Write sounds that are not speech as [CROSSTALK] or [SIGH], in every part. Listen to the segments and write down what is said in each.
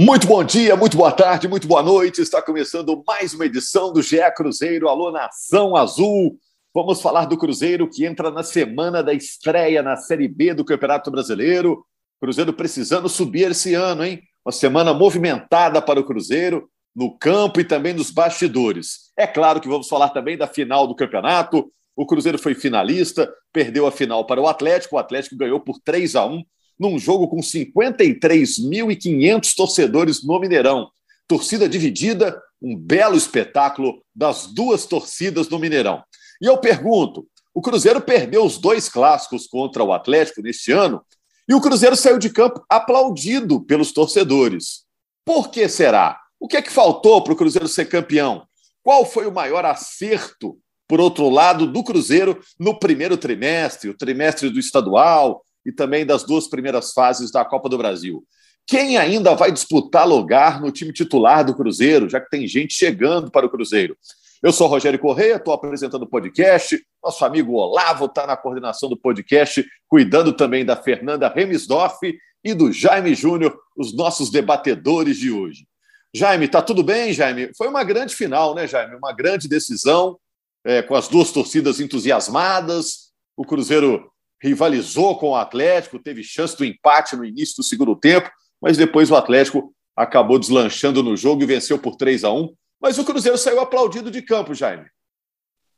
Muito bom dia, muito boa tarde, muito boa noite. Está começando mais uma edição do GE Cruzeiro Alô Nação Azul. Vamos falar do Cruzeiro que entra na semana da estreia na Série B do Campeonato Brasileiro. Cruzeiro precisando subir esse ano, hein? Uma semana movimentada para o Cruzeiro, no campo e também nos bastidores. É claro que vamos falar também da final do campeonato. O Cruzeiro foi finalista, perdeu a final para o Atlético. O Atlético ganhou por 3 a 1 num jogo com 53.500 torcedores no Mineirão. Torcida dividida, um belo espetáculo das duas torcidas no Mineirão. E eu pergunto: o Cruzeiro perdeu os dois clássicos contra o Atlético neste ano e o Cruzeiro saiu de campo aplaudido pelos torcedores. Por que será? O que é que faltou para o Cruzeiro ser campeão? Qual foi o maior acerto, por outro lado, do Cruzeiro no primeiro trimestre, o trimestre do estadual, e também das duas primeiras fases da Copa do Brasil. Quem ainda vai disputar lugar no time titular do Cruzeiro, já que tem gente chegando para o Cruzeiro? Eu sou Rogério Correia, estou apresentando o podcast. Nosso amigo Olavo está na coordenação do podcast, cuidando também da Fernanda Remisdorf e do Jaime Júnior, os nossos debatedores de hoje. Jaime, está tudo bem, Jaime? Foi uma grande final, né, Jaime? Uma grande decisão, é, com as duas torcidas entusiasmadas. O Cruzeiro rivalizou com o Atlético, teve chance do empate no início do segundo tempo, mas depois o Atlético acabou deslanchando no jogo e venceu por 3 a 1 Mas o Cruzeiro saiu aplaudido de campo, Jaime.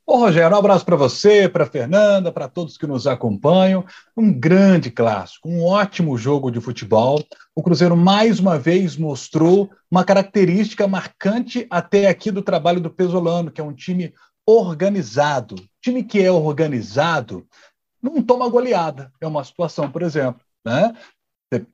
Ô, Rogério, um abraço para você, para Fernanda, para todos que nos acompanham. Um grande clássico, um ótimo jogo de futebol. O Cruzeiro mais uma vez mostrou uma característica marcante até aqui do trabalho do Pesolano, que é um time organizado. Time que é organizado não toma goleada. É uma situação, por exemplo. Né?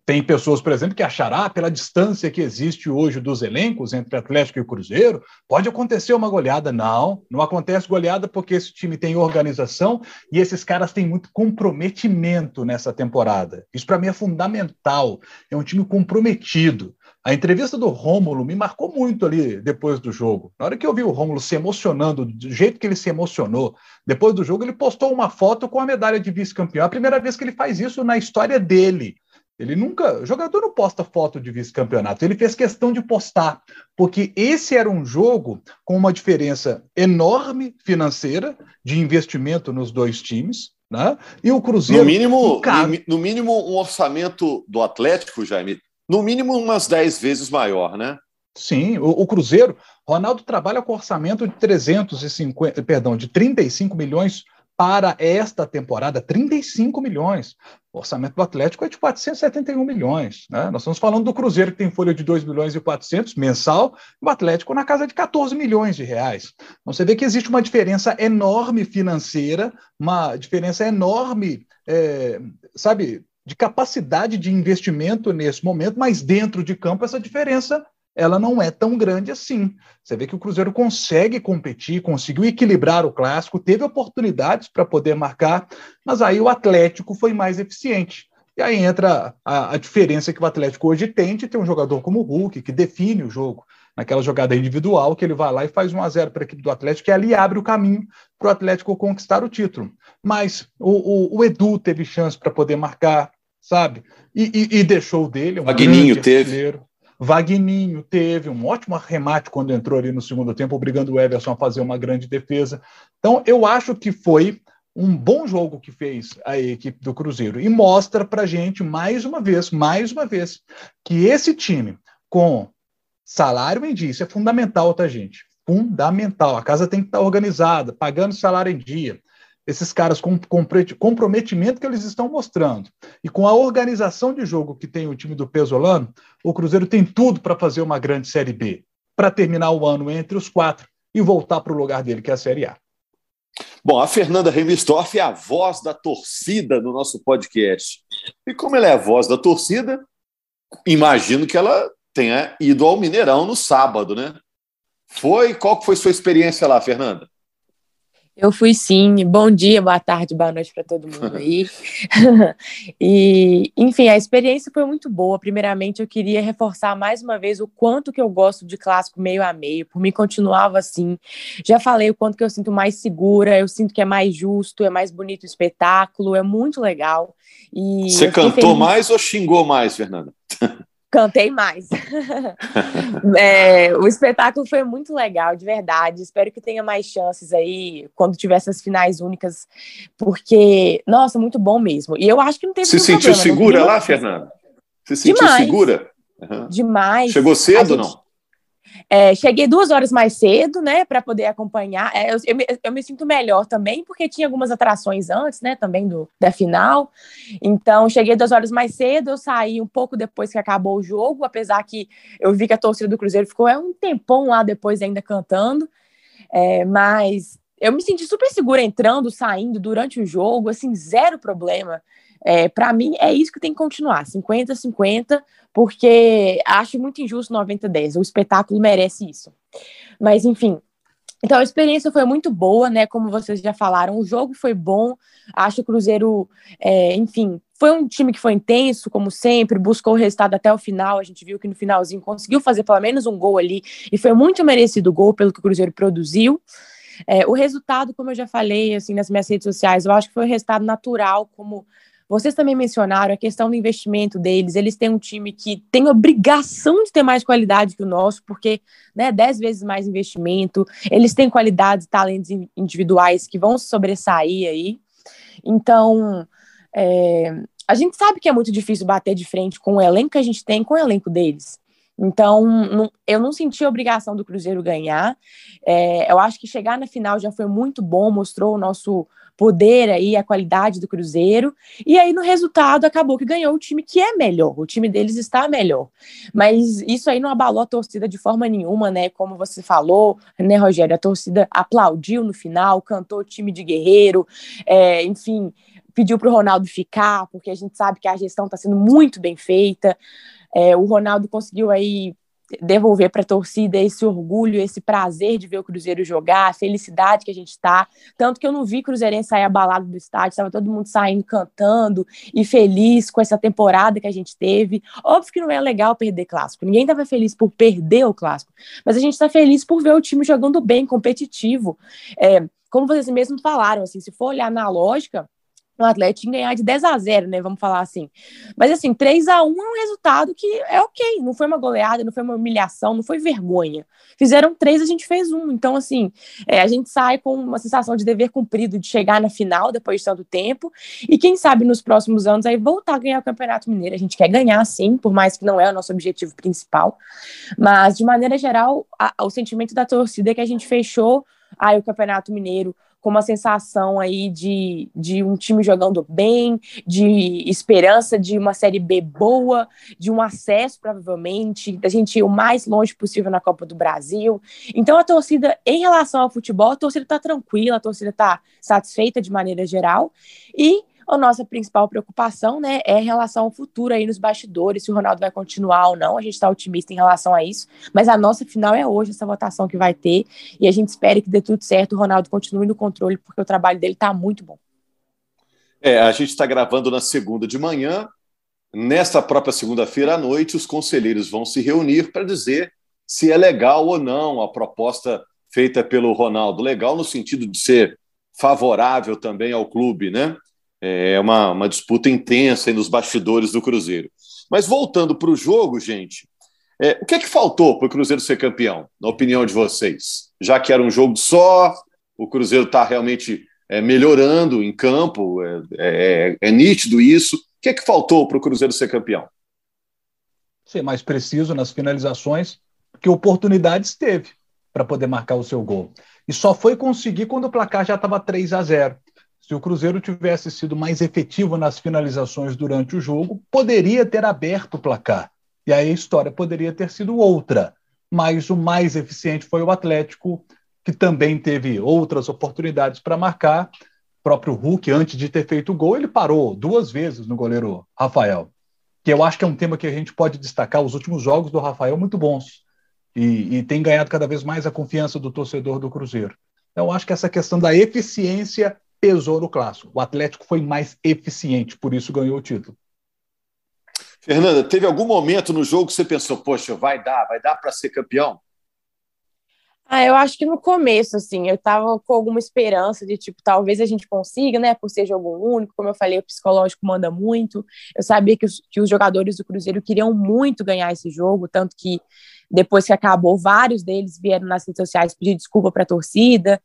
Tem pessoas, por exemplo, que achará, pela distância que existe hoje dos elencos entre Atlético e Cruzeiro, pode acontecer uma goleada. Não, não acontece goleada porque esse time tem organização e esses caras têm muito comprometimento nessa temporada. Isso para mim é fundamental. É um time comprometido. A entrevista do Rômulo me marcou muito ali depois do jogo. Na hora que eu vi o Rômulo se emocionando, do jeito que ele se emocionou, depois do jogo, ele postou uma foto com a medalha de vice-campeão. É a primeira vez que ele faz isso na história dele. Ele nunca. O jogador não posta foto de vice-campeonato. Ele fez questão de postar, porque esse era um jogo com uma diferença enorme financeira de investimento nos dois times. Né? E o Cruzeiro. No mínimo, no mínimo, um orçamento do Atlético, Jaime, no mínimo umas 10 vezes maior, né? Sim, o, o, Cruzeiro, Ronaldo trabalha com orçamento de 350, perdão, de 35 milhões para esta temporada, 35 milhões. O orçamento do Atlético é de 471 milhões. Né? Nós estamos falando do Cruzeiro, que tem folha de 2 milhões e 400 mensal, e o Atlético na casa de 14 milhões de reais. Então você vê que existe uma diferença enorme financeira, uma diferença enorme, é, sabe, de capacidade de investimento nesse momento, mas dentro de campo essa diferença ela não é tão grande assim. Você vê que o Cruzeiro consegue competir, conseguiu equilibrar o clássico, teve oportunidades para poder marcar, mas aí o Atlético foi mais eficiente. E aí entra a, a, diferença que o Atlético hoje tem de ter um jogador como o Hulk, que define o jogo, naquela jogada individual, que ele vai lá e faz 1 a 0 para a equipe do Atlético, e ali abre o caminho para o Atlético conquistar o título. Mas o, o, o Edu teve chance para poder marcar, sabe? E, e, e deixou dele. Um Magninho teve. Vagninho teve um ótimo arremate quando entrou ali no segundo tempo, obrigando o Everson a fazer uma grande defesa. Então, eu acho que foi um bom jogo que fez a equipe do Cruzeiro e mostra para gente mais uma vez, mais uma vez, que esse time com salário em dia, isso é fundamental, tá, gente? Fundamental. A casa tem que estar organizada, pagando salário em dia, esses caras com comprometimento que eles estão mostrando e com a organização de jogo que tem o time do Pesolano, o Cruzeiro tem tudo para fazer uma grande Série B, para terminar o ano entre os quatro e voltar para o lugar dele, que é a Série A. Bom, a Fernanda Remistorff é a voz da torcida no nosso podcast. E como ela é a voz da torcida, imagino que ela tenha ido ao Mineirão no sábado, né? Foi? Qual foi sua experiência lá, Fernanda? Eu fui sim. Bom dia, boa tarde, boa noite para todo mundo aí. [LAUGHS] e, enfim, a experiência foi muito boa. Primeiramente, eu queria reforçar mais uma vez o quanto que eu gosto de clássico meio a meio. Por mim, continuava assim. Já falei o quanto que eu sinto mais segura, eu sinto que é mais justo, é mais bonito o espetáculo, é muito legal. E Você cantou feliz... mais ou xingou mais, Fernanda? [LAUGHS] Cantei mais. [LAUGHS] é, o espetáculo foi muito legal, de verdade. Espero que tenha mais chances aí quando tiver essas finais únicas, porque, nossa, muito bom mesmo. E eu acho que não teve Se sentiu problema, segura lá, Fernanda? Se sentiu Demais. segura? Uhum. Demais. Chegou cedo ou não? É, cheguei duas horas mais cedo, né, para poder acompanhar. É, eu, eu, me, eu, me, sinto melhor também, porque tinha algumas atrações antes, né, também do, da final. Então, cheguei duas horas mais cedo, eu saí um pouco depois que acabou o jogo, apesar que eu vi que a torcida do Cruzeiro ficou é, um tempão lá depois ainda cantando. É, mas eu me senti super segura entrando, saindo durante o jogo, assim, zero problema. É, para mim, é isso que tem que continuar, 50-50, porque acho muito injusto 90-10. O espetáculo merece isso. Mas, enfim. Então, a experiência foi muito boa, né? Como vocês já falaram, o jogo foi bom. Acho que o Cruzeiro, é, enfim, foi um time que foi intenso, como sempre, buscou o resultado até o final. A gente viu que no finalzinho conseguiu fazer pelo menos um gol ali, e foi muito merecido o gol pelo que o Cruzeiro produziu. É, o resultado, como eu já falei assim nas minhas redes sociais, eu acho que foi um resultado natural, como vocês também mencionaram a questão do investimento deles. Eles têm um time que tem obrigação de ter mais qualidade que o nosso, porque, né, dez vezes mais investimento. Eles têm qualidades, talentos individuais que vão sobressair aí. Então, é, a gente sabe que é muito difícil bater de frente com o elenco que a gente tem, com o elenco deles. Então, não, eu não senti a obrigação do Cruzeiro ganhar. É, eu acho que chegar na final já foi muito bom, mostrou o nosso poder aí, a qualidade do Cruzeiro. E aí, no resultado, acabou que ganhou o time que é melhor. O time deles está melhor. Mas isso aí não abalou a torcida de forma nenhuma, né? Como você falou, né, Rogério? A torcida aplaudiu no final, cantou o time de guerreiro, é, enfim, pediu para o Ronaldo ficar, porque a gente sabe que a gestão está sendo muito bem feita. É, o Ronaldo conseguiu aí devolver para a torcida esse orgulho, esse prazer de ver o Cruzeiro jogar, a felicidade que a gente está. Tanto que eu não vi Cruzeirense sair abalado do estádio, estava todo mundo saindo cantando e feliz com essa temporada que a gente teve. Óbvio que não é legal perder clássico, ninguém estava feliz por perder o clássico, mas a gente está feliz por ver o time jogando bem, competitivo. É, como vocês mesmos falaram, assim, se for olhar na lógica, o Atlético ganhar de 10 a 0, né? Vamos falar assim. Mas assim, 3 a 1 é um resultado que é ok. Não foi uma goleada, não foi uma humilhação, não foi vergonha. Fizeram três, a gente fez um. Então, assim, é, a gente sai com uma sensação de dever cumprido de chegar na final depois de tanto tempo. E quem sabe nos próximos anos aí voltar a ganhar o Campeonato Mineiro. A gente quer ganhar, sim, por mais que não é o nosso objetivo principal. Mas, de maneira geral, a, o sentimento da torcida é que a gente fechou aí o Campeonato Mineiro com uma sensação aí de, de um time jogando bem, de esperança de uma Série B boa, de um acesso, provavelmente, da gente ir o mais longe possível na Copa do Brasil. Então, a torcida, em relação ao futebol, a torcida está tranquila, a torcida está satisfeita de maneira geral. E a nossa principal preocupação, né, é em relação ao futuro aí nos bastidores, se o Ronaldo vai continuar ou não. A gente está otimista em relação a isso, mas a nossa final é hoje, essa votação que vai ter, e a gente espera que dê tudo certo, o Ronaldo continue no controle, porque o trabalho dele está muito bom. É, a gente está gravando na segunda de manhã. Nesta própria segunda-feira à noite, os conselheiros vão se reunir para dizer se é legal ou não a proposta feita pelo Ronaldo. Legal no sentido de ser favorável também ao clube, né? É uma, uma disputa intensa nos bastidores do Cruzeiro. Mas voltando para o jogo, gente, é, o que é que faltou para o Cruzeiro ser campeão, na opinião de vocês? Já que era um jogo só, o Cruzeiro está realmente é, melhorando em campo, é, é, é, nítido isso. O que é que faltou para o Cruzeiro ser campeão? Ser mais preciso nas finalizações, que oportunidades teve para poder marcar o seu gol. E só foi conseguir quando o placar já estava 3 a 0. Se o Cruzeiro tivesse sido mais efetivo nas finalizações durante o jogo, poderia ter aberto o placar. E aí a história poderia ter sido outra. Mas o mais eficiente foi o Atlético, que também teve outras oportunidades para marcar. O próprio Hulk, antes de ter feito o gol, ele parou duas vezes no goleiro Rafael. Que eu acho que é um tema que a gente pode destacar. Os últimos jogos do Rafael muito bons. E, e tem ganhado cada vez mais a confiança do torcedor do Cruzeiro. Então, acho que essa questão da eficiência pesou no clássico. O Atlético foi mais eficiente, por isso ganhou o título. Fernanda, teve algum momento no jogo que você pensou, poxa, vai dar, vai dar para ser campeão? Ah, eu acho que no começo, assim, eu tava com alguma esperança de, tipo, talvez a gente consiga, né, por ser jogo único, como eu falei, o psicológico manda muito. Eu sabia que os, que os jogadores do Cruzeiro queriam muito ganhar esse jogo, tanto que depois que acabou, vários deles vieram nas redes sociais pedir desculpa para a torcida,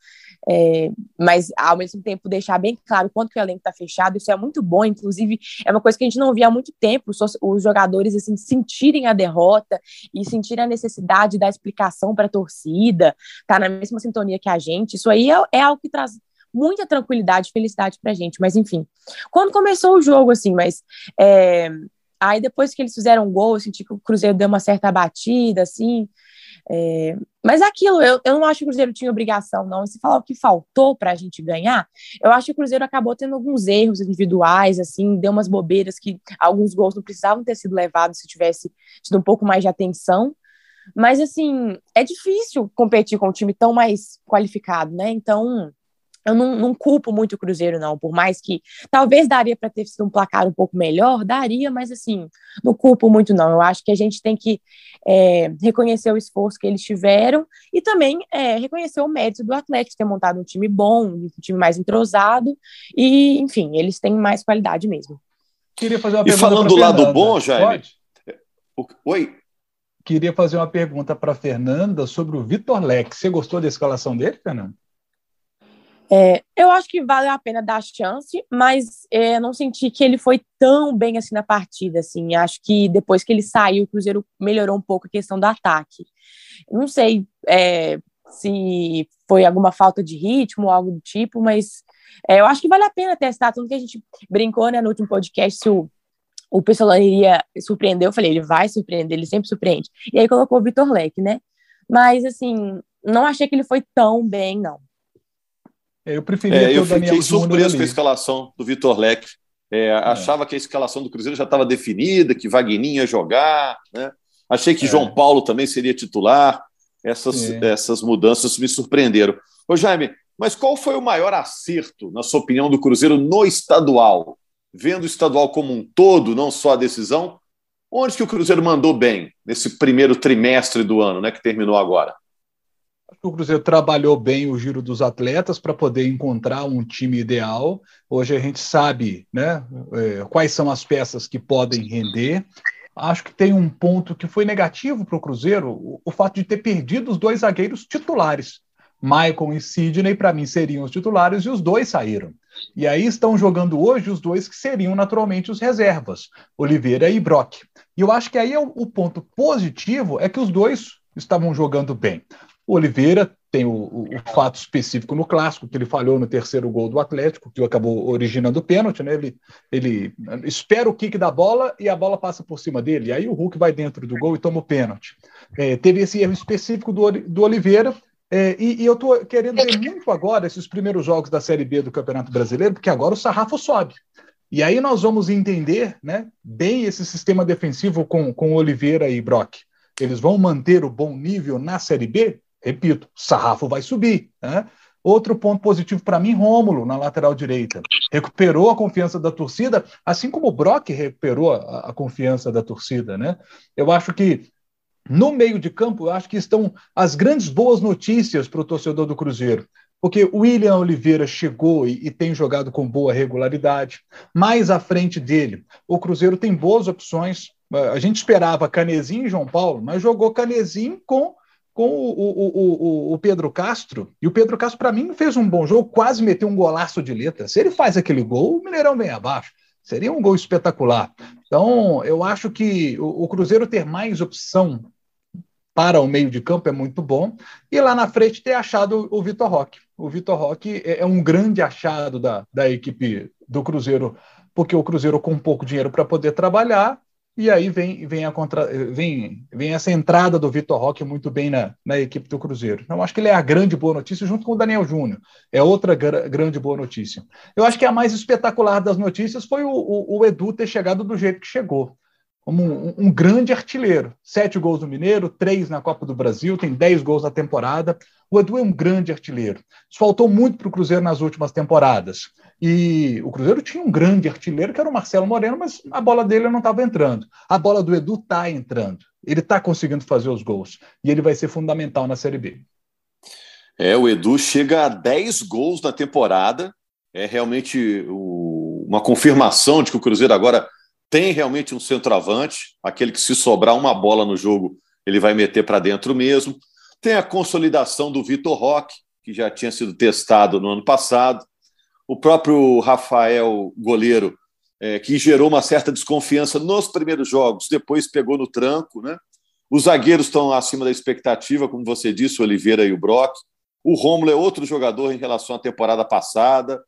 é, mas ao mesmo tempo deixar bem claro quanto que o elenco está fechado, isso é muito bom, inclusive é uma coisa que a gente não via há muito tempo, os, jogadores assim, sentirem a derrota e sentirem a necessidade da explicação para a torcida, tá na mesma sintonia que a gente, isso aí é, é algo que traz muita tranquilidade e felicidade pra gente, mas enfim. Quando começou o jogo, assim, mas é, aí depois que eles fizeram um gol, eu senti que o Cruzeiro deu uma certa batida, assim, é, mas aquilo, eu, eu não acho que o Cruzeiro tinha obrigação, não. Se falar o que faltou para a gente ganhar, eu acho que o Cruzeiro acabou tendo alguns erros individuais, assim, deu umas bobeiras que alguns gols não precisavam ter sido levados se tivesse tido um pouco mais de atenção. Mas, assim, é difícil competir com um time tão mais qualificado, né? Então, eu não, não, culpo muito o Cruzeiro, não, por mais que talvez daria para ter sido um placar um pouco melhor, daria, mas assim, não culpo muito, não. Eu acho que a gente tem que é, reconhecer o esforço que eles tiveram e também é, reconhecer o mérito do Atlético ter montado um time bom, um time mais entrosado, e, enfim, eles têm mais qualidade mesmo. Queria fazer uma e falando do lado bom, Jaime. Pode? Oi. Queria fazer uma pergunta para Fernanda sobre o Vitor Leque. Você gostou da escalação dele, Fernanda? É, eu acho que vale a pena dar chance, mas é, não senti que ele foi tão bem assim na partida. Assim, acho que depois que ele saiu, o Cruzeiro melhorou um pouco a questão do ataque. Não sei é, se foi alguma falta de ritmo ou algo do tipo, mas é, eu acho que vale a pena testar. Tudo que a gente brincou né, no último podcast, se o, o pessoal iria surpreender, eu falei, ele vai surpreender, ele sempre surpreende. E aí colocou o Vitor Leque, né? Mas, assim, não achei que ele foi tão bem, não. É, eu preferia é, eu fiquei surpreso com a escalação do Vitor Leque. É, é, achava que a escalação do Cruzeiro já estava definida, que Wagninho ia jogar. Né? Achei que é. João Paulo também seria titular. Essas, essas mudanças me surpreenderam. Ô, Jaime, mas qual foi o maior acerto, na sua opinião, do Cruzeiro no estadual? Vendo o estadual como um todo, não só a decisão, onde que o Cruzeiro mandou bem nesse primeiro trimestre do ano, né, que terminou agora? O Cruzeiro trabalhou bem o giro dos atletas para poder encontrar um time ideal. Hoje a gente sabe né, é, quais são as peças que podem render. Acho que tem um ponto que foi negativo para o Cruzeiro, o, fato de ter perdido os dois zagueiros titulares. Michael e Sidney, para mim, seriam os titulares e os dois saíram. E aí estão jogando hoje os dois que seriam naturalmente os reservas, Oliveira e Brock. E eu acho que aí é o, o ponto positivo é que os dois estavam jogando bem. O Oliveira tem o, o, fato específico no clássico, que ele falhou no terceiro gol do Atlético, que acabou originando o pênalti, né? Ele, ele espera o kick da bola e a bola passa por cima dele. Aí o Hulk vai dentro do gol e toma o pênalti. É, teve esse erro específico do, do Oliveira. É, e, e, eu estou querendo ver muito agora esses primeiros jogos da Série B do Campeonato Brasileiro, porque agora o sarrafo sobe. E aí nós vamos entender né, bem esse sistema defensivo com, com Oliveira e Brock. Eles vão manter o bom nível na Série B? Repito, sarrafo vai subir. Né? Outro ponto positivo para mim, Rômulo, na lateral direita. Recuperou a confiança da torcida, assim como o Brock recuperou a, a confiança da torcida. Né? Eu acho que no meio de campo, eu acho que estão as grandes boas notícias para o torcedor do Cruzeiro. Porque o William Oliveira chegou e, e, tem jogado com boa regularidade. Mais à frente dele, o Cruzeiro tem boas opções. A gente esperava Canezinho e João Paulo, mas jogou Canezinho com com o, o, o, o, Pedro Castro, e o Pedro Castro, para mim, fez um bom jogo, quase meteu um golaço de letra. Se ele faz aquele gol, o Mineirão vem abaixo. Seria um gol espetacular. Então, eu acho que o, o Cruzeiro ter mais opção para o meio de campo é muito bom. E lá na frente ter achado o Vitor Roque. O Vitor Roque é, é um grande achado da, da equipe do Cruzeiro, porque o Cruzeiro com pouco dinheiro para poder trabalhar e aí vem, vem, a contra, vem, vem essa entrada do Vitor Roque muito bem na, na equipe do Cruzeiro. Então, acho que ele é a grande boa notícia, junto com o Daniel Júnior. É outra gra grande boa notícia. Eu acho que a mais espetacular das notícias foi o, o, o Edu ter chegado do jeito que chegou. Como um, um, grande artilheiro. Sete gols no Mineiro, três na Copa do Brasil, tem dez gols na temporada. O Edu é um grande artilheiro. Isso faltou muito para o Cruzeiro nas últimas temporadas. E o Cruzeiro tinha um grande artilheiro, que era o Marcelo Moreno, mas a bola dele não estava entrando. A bola do Edu está entrando. Ele está conseguindo fazer os gols. E ele vai ser fundamental na Série B. É, o Edu chega a 10 gols na temporada. É realmente o, uma confirmação de que o Cruzeiro agora tem realmente um centroavante, aquele que se sobrar uma bola no jogo, ele vai meter para dentro mesmo. Tem a consolidação do Vitor Roque, que já tinha sido testado no ano passado. O próprio Rafael, goleiro, é, que gerou uma certa desconfiança nos primeiros jogos, depois pegou no tranco, né? Os zagueiros estão acima da expectativa, como você disse, o Oliveira e o Brock. O Romulo é outro jogador em relação à temporada passada.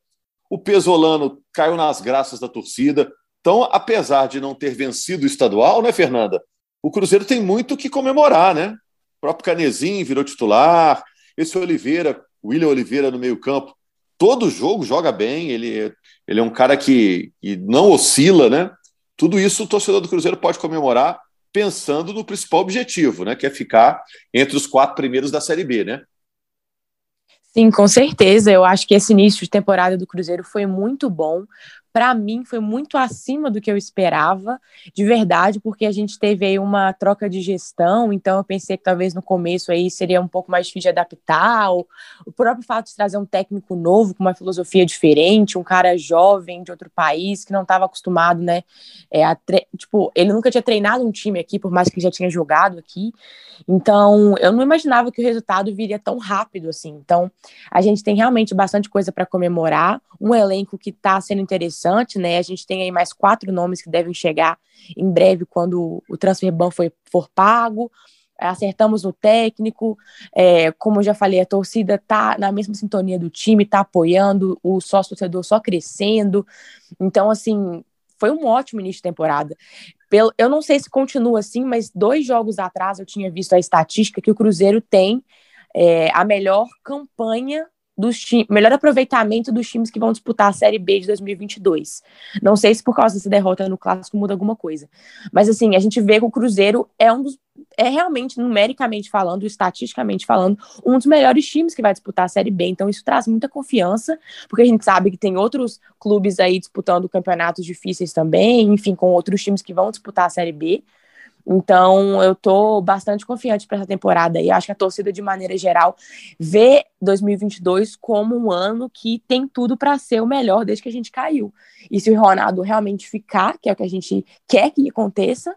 O Pesolano caiu nas graças da torcida. Então, apesar de não ter vencido o estadual, né, Fernanda? O Cruzeiro tem muito que comemorar, né? O próprio Canezinho virou titular. Esse Oliveira, William Oliveira no meio-campo, todo jogo joga bem. Ele, ele é um cara que, que não oscila, né? Tudo isso o torcedor do Cruzeiro pode comemorar pensando no principal objetivo, né, que é ficar entre os quatro primeiros da Série B, né? Sim, com certeza. Eu acho que esse início de temporada do Cruzeiro foi muito bom para mim foi muito acima do que eu esperava, de verdade, porque a gente teve aí uma troca de gestão, então eu pensei que talvez no começo aí seria um pouco mais difícil de adaptar, o, próprio fato de trazer um técnico novo com uma filosofia diferente, um cara jovem de outro país que não estava acostumado, né, é, a tipo, ele nunca tinha treinado um time aqui, por mais que já tinha jogado aqui, então eu não imaginava que o resultado viria tão rápido assim, então a gente tem realmente bastante coisa para comemorar, um elenco que está sendo interessante interessante, né? A gente tem aí mais quatro nomes que devem chegar em breve quando o transfer ban for, for pago. Acertamos no técnico, é, como eu já falei, a torcida tá na mesma sintonia do time, tá apoiando, o sócio torcedor só crescendo. Então, assim, foi um ótimo início de temporada. Eu não sei se continua assim, mas dois jogos atrás eu tinha visto a estatística que o Cruzeiro tem é, a melhor campanha dos melhor aproveitamento dos times que vão disputar a Série B de 2022. Não sei se por causa dessa derrota no clássico muda alguma coisa, mas assim a gente vê que o Cruzeiro é um dos é realmente numericamente falando, estatisticamente falando, um dos melhores times que vai disputar a Série B. Então isso traz muita confiança, porque a gente sabe que tem outros clubes aí disputando campeonatos difíceis também, enfim, com outros times que vão disputar a Série B. Então, eu tô bastante confiante para essa temporada e acho que a torcida, de maneira geral, vê 2022 como um ano que tem tudo para ser o melhor desde que a gente caiu. E se o Ronaldo realmente ficar, que é o que a gente quer que aconteça,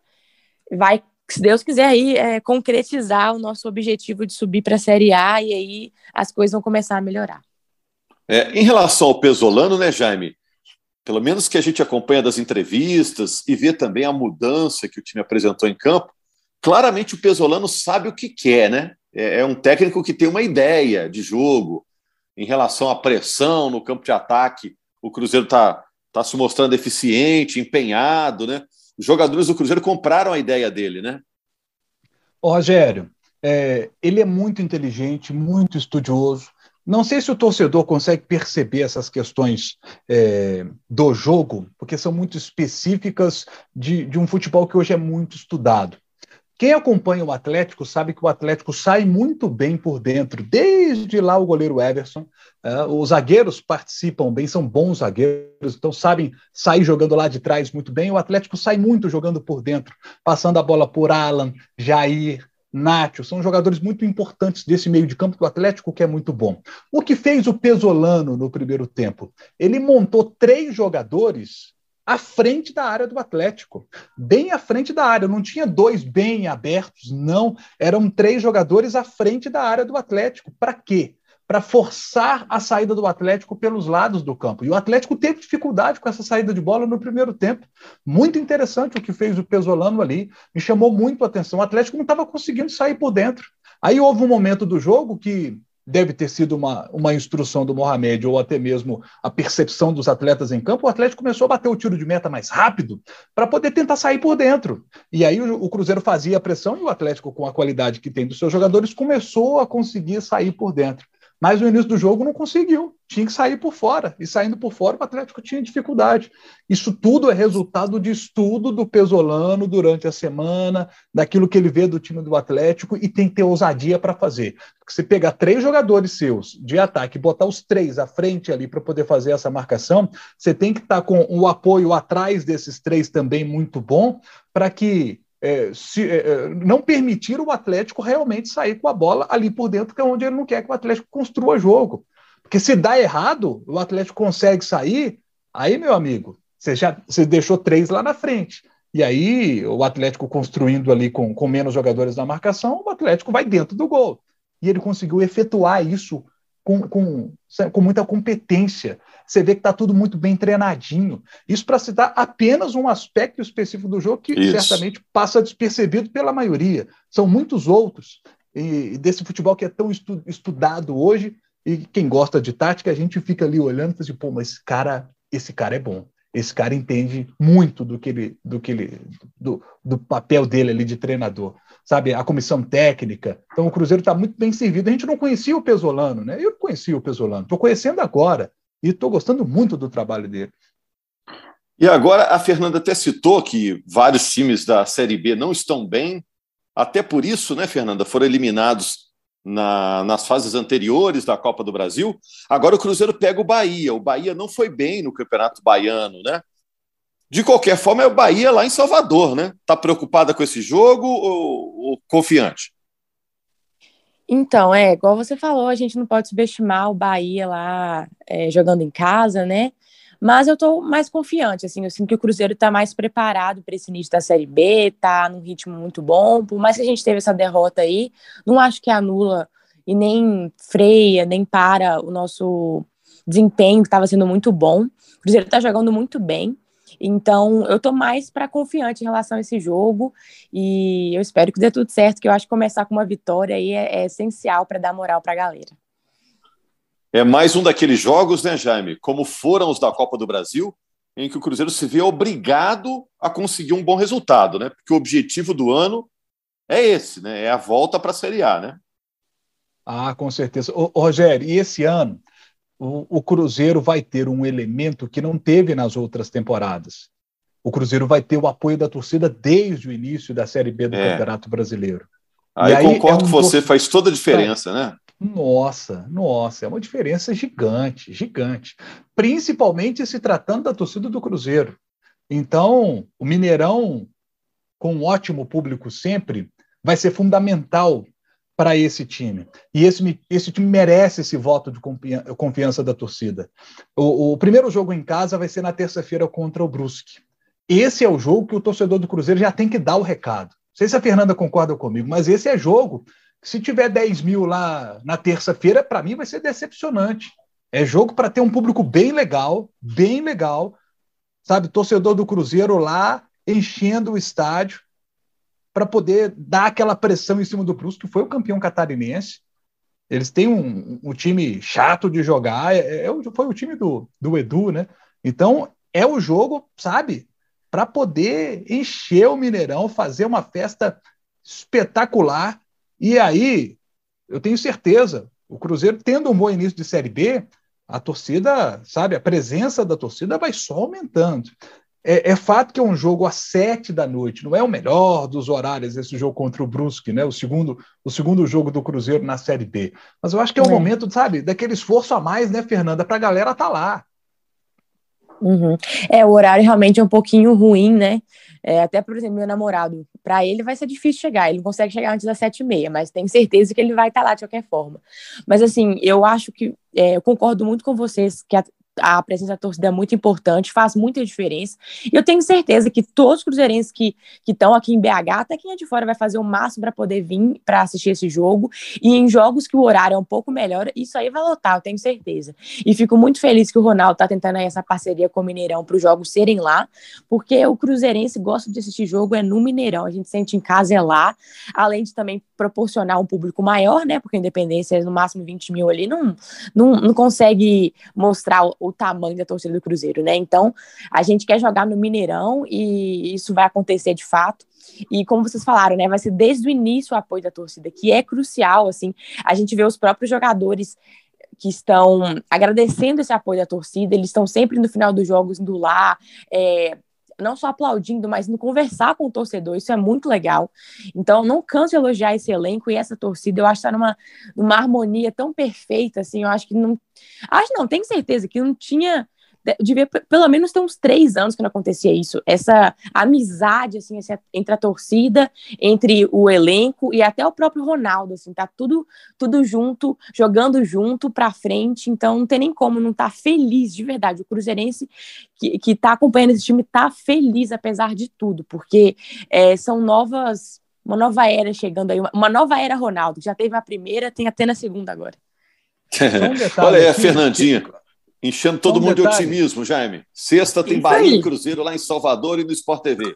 vai, se Deus quiser, aí é, concretizar o nosso objetivo de subir para a Série A e aí as coisas vão começar a melhorar. É, em relação ao Pesolano, né, Jaime? Pelo menos que a gente acompanha das entrevistas e vê também a mudança que o time apresentou em campo, claramente o Pesolano sabe o que quer, né? É, é um técnico que tem uma ideia de jogo em relação à pressão no campo de ataque. O Cruzeiro está tá se mostrando eficiente, empenhado, né? Os jogadores do Cruzeiro compraram a ideia dele, né? Ô, Rogério, é, ele é muito inteligente, muito estudioso, não sei se o torcedor consegue perceber essas questões é, do jogo, porque são muito específicas de, de um futebol que hoje é muito estudado. Quem acompanha o Atlético sabe que o Atlético sai muito bem por dentro, desde lá o goleiro Everson. Uh, os zagueiros participam bem, são bons zagueiros, então sabem sair jogando lá de trás muito bem. O Atlético sai muito jogando por dentro, passando a bola por Alan, Jair, Nacho, são jogadores muito importantes desse meio de campo do Atlético, que é muito bom. O que fez o Pesolano no primeiro tempo? Ele montou três jogadores à frente da área do Atlético, bem à frente da área. Não tinha dois bem abertos, não. Eram três jogadores à frente da área do Atlético. Para quê? Para forçar a saída do Atlético pelos lados do campo. E o Atlético teve dificuldade com essa saída de bola no primeiro tempo. Muito interessante o que fez o Pesolano ali, me chamou muito a atenção. O Atlético não estava conseguindo sair por dentro. Aí houve um momento do jogo que deve ter sido uma, uma instrução do Mohamed ou até mesmo a percepção dos atletas em campo, o Atlético começou a bater o tiro de meta mais rápido para poder tentar sair por dentro. E aí o, o, Cruzeiro fazia a pressão e o Atlético, com a qualidade que tem dos seus jogadores, começou a conseguir sair por dentro. Mas no início do jogo não conseguiu, tinha que sair por fora. E saindo por fora, o Atlético tinha dificuldade. Isso tudo é resultado de estudo do Pesolano durante a semana, daquilo que ele vê do time do Atlético e tem que ter ousadia para fazer. Porque se pegar três jogadores seus de ataque botar os três à frente ali para poder fazer essa marcação, você tem que estar tá com o apoio atrás desses três também muito bom para que é, se, é, é, não permitir o Atlético realmente sair com a bola ali por dentro, que é onde ele não quer que o Atlético construa jogo. Porque se dá errado, o Atlético consegue sair, aí, meu amigo, você já você deixou três lá na frente. E aí, o Atlético construindo ali com, com menos jogadores na marcação, o Atlético vai dentro do gol. E ele conseguiu efetuar isso com, com, com muita competência. Você vê que está tudo muito bem treinadinho. Isso para citar apenas um aspecto específico do jogo que Isso. certamente passa despercebido pela maioria. São muitos outros. E desse futebol que é tão estu, estudado hoje, e quem gosta de tática, a gente fica ali olhando e fala assim, pô, mas esse cara, esse cara é bom. Esse cara entende muito do que ele, do que ele, do, do papel dele ali de treinador sabe, a comissão técnica. Então o Cruzeiro está muito bem servido. A gente não conhecia o Pesolano, né? Eu não conhecia o Pesolano, estou conhecendo agora e estou gostando muito do trabalho dele. E agora a Fernanda até citou que vários times da Série B não estão bem, até por isso, né, Fernanda, foram eliminados na, nas fases anteriores da Copa do Brasil. Agora o Cruzeiro pega o Bahia. O Bahia não foi bem no Campeonato Baiano, né? De qualquer forma, é o Bahia lá em Salvador, né? Está preocupada com esse jogo ou, ou, confiante? Então, é, igual você falou, a gente não pode subestimar o Bahia lá é, jogando em casa, né? Mas eu estou mais confiante, assim, eu sinto que o Cruzeiro está mais preparado para esse início da Série B, está num ritmo muito bom, por mais que a gente teve essa derrota aí, não acho que anula e nem freia, nem para o nosso desempenho, que estava sendo muito bom. O Cruzeiro está jogando muito bem, então, eu tô mais para confiante em relação a esse jogo e eu espero que dê tudo certo, que eu acho que começar com uma vitória aí é, é essencial para dar moral para a galera. É mais um daqueles jogos, né, Jaime? Como foram os da Copa do Brasil, em que o Cruzeiro se vê obrigado a conseguir um bom resultado, né? Porque o objetivo do ano é esse, né? É a volta para a Série A, né? Ah, com certeza. Ô, Rogério, e esse ano o, o Cruzeiro vai ter um elemento que não teve nas outras temporadas. O Cruzeiro vai ter o apoio da torcida desde o início da Série B do é. Campeonato Brasileiro. Aí, aí concordo é um com você, faz toda a diferença, né? Nossa, nossa, é uma diferença gigante, gigante. Principalmente se tratando da torcida do Cruzeiro. Então, o Mineirão, com um ótimo público sempre, vai ser fundamental para esse time. E esse, esse time merece esse voto de confiança da torcida. O, o primeiro jogo em casa vai ser na terça-feira contra o Brusque. Esse é o jogo que o torcedor do Cruzeiro já tem que dar o recado. Não sei se a Fernanda concorda comigo, mas esse é jogo. Se tiver 10 mil lá na terça-feira, para mim vai ser decepcionante. É jogo para ter um público bem legal, bem legal, sabe? Torcedor do Cruzeiro lá enchendo o estádio para poder dar aquela pressão em cima do Brusque, que foi o campeão catarinense. Eles têm um, um time chato de jogar, é, é, foi o time do, do Edu, né? Então, é o jogo, sabe, para poder encher o Mineirão, fazer uma festa espetacular. E aí, eu tenho certeza, o Cruzeiro tendo um bom início de Série B, a torcida, sabe, a presença da torcida vai só aumentando. É, é, fato que é um jogo às sete da noite, não é o melhor dos horários esse jogo contra o Brusque, né? O segundo, o segundo jogo do Cruzeiro na Série B. Mas eu acho que é um é. momento, sabe, daquele esforço a mais, né, Fernanda, para a galera estar tá lá. Uhum. É, o horário realmente é um pouquinho ruim, né? É, até, por exemplo, meu namorado, para ele vai ser difícil chegar. Ele não consegue chegar antes das sete e meia, mas tenho certeza que ele vai estar tá lá de qualquer forma. Mas, assim, eu acho que, é, eu concordo muito com vocês que a, a presença da torcida é muito importante, faz muita diferença. E eu tenho certeza que todos os cruzeirenses que estão aqui em BH, até quem é de fora, vai fazer o máximo para poder vir para assistir esse jogo. E em jogos que o horário é um pouco melhor, isso aí vai lotar, eu tenho certeza. E fico muito feliz que o Ronaldo está tentando essa parceria com o Mineirão para os jogos serem lá, porque o cruzeirense gosta de assistir jogo é no Mineirão, a gente sente em casa é lá, além de também proporcionar um público maior, né? Porque a Independência, no máximo 20 mil ali, não, não, não consegue mostrar tamanho da torcida do Cruzeiro, né? Então, a gente quer jogar no Mineirão e isso vai acontecer de fato. E como vocês falaram, né, vai ser desde o início o apoio da torcida, que é crucial, assim. A gente vê os próprios jogadores que estão agradecendo esse apoio da torcida, eles estão sempre no final dos jogos indo lá, é, não só aplaudindo, mas no conversar com o torcedor, isso é muito legal. Então, não canso de elogiar esse elenco e essa torcida, eu acho que está numa, numa harmonia tão perfeita, assim, eu acho que não. Acho não, tenho certeza que não tinha devia pelo menos ter uns três anos que não acontecia isso. Essa amizade, assim, entre a torcida, entre o elenco e até o próprio Ronaldo, assim, tá tudo, tudo junto, jogando junto pra frente, então não tem nem como não estar tá feliz, de verdade. O Cruzeirense que, que tá acompanhando esse time tá feliz, apesar de tudo, porque é, são novas uma nova era chegando aí, uma nova era Ronaldo. Já teve a primeira, tem até na segunda agora. [LAUGHS] Um Olha aí a Fernandinha, enchendo todo um mundo detalhe. de otimismo, Jaime. Sexta tem Isso Bahia aí. e Cruzeiro lá em Salvador e no Sport TV.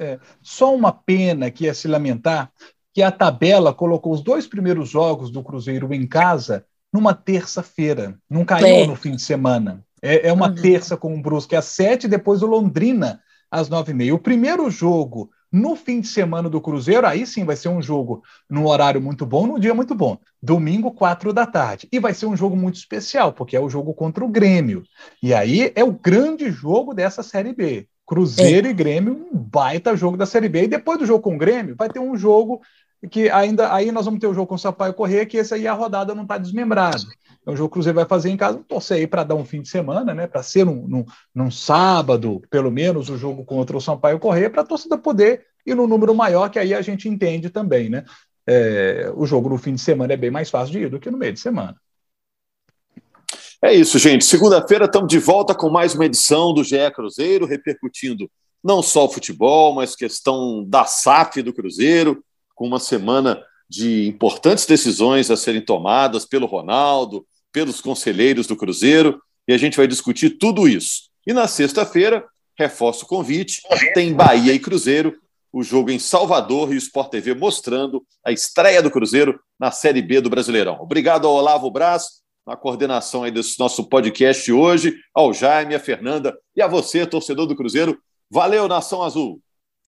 É, só uma pena que é se lamentar que a tabela colocou os dois primeiros jogos do Cruzeiro em casa numa terça-feira. Não caiu é. no fim de semana. É, é uma uhum. terça com o Brusque às sete, depois o Londrina às nove e meia. O primeiro jogo no fim de semana do Cruzeiro, aí sim vai ser um jogo num horário muito bom, num dia muito bom. Domingo, quatro da tarde. E vai ser um jogo muito especial, porque é o jogo contra o Grêmio. E aí é o grande jogo dessa Série B. Cruzeiro é. e Grêmio, um baita jogo da Série B. E depois do jogo com o Grêmio, vai ter um jogo que ainda aí nós vamos ter o jogo com o Sampaio Corrêa, que esse aí a rodada não está desmembrada. É um jogo que o Cruzeiro vai fazer em casa, torcer aí para dar um fim de semana, né? Para ser num, num, num, sábado, pelo menos, o jogo contra o Sampaio Correia, para a torcida poder ir no número maior, que aí a gente entende também, né? É, o jogo no fim de semana é bem mais fácil de ir do que no meio de semana. É isso, gente. Segunda-feira estamos de volta com mais uma edição do GE Cruzeiro, repercutindo não só o futebol, mas questão da SAF do Cruzeiro, com uma semana de importantes decisões a serem tomadas pelo Ronaldo, pelos conselheiros do Cruzeiro, e a gente vai discutir tudo isso. E na sexta-feira, reforço o convite, tem Bahia e Cruzeiro, o jogo em Salvador e o Sport TV mostrando a estreia do Cruzeiro na Série B do Brasileirão. Obrigado ao Olavo Braz, na coordenação aí desse nosso podcast hoje, ao Jaime, a Fernanda e a você, torcedor do Cruzeiro. Valeu, Nação Azul!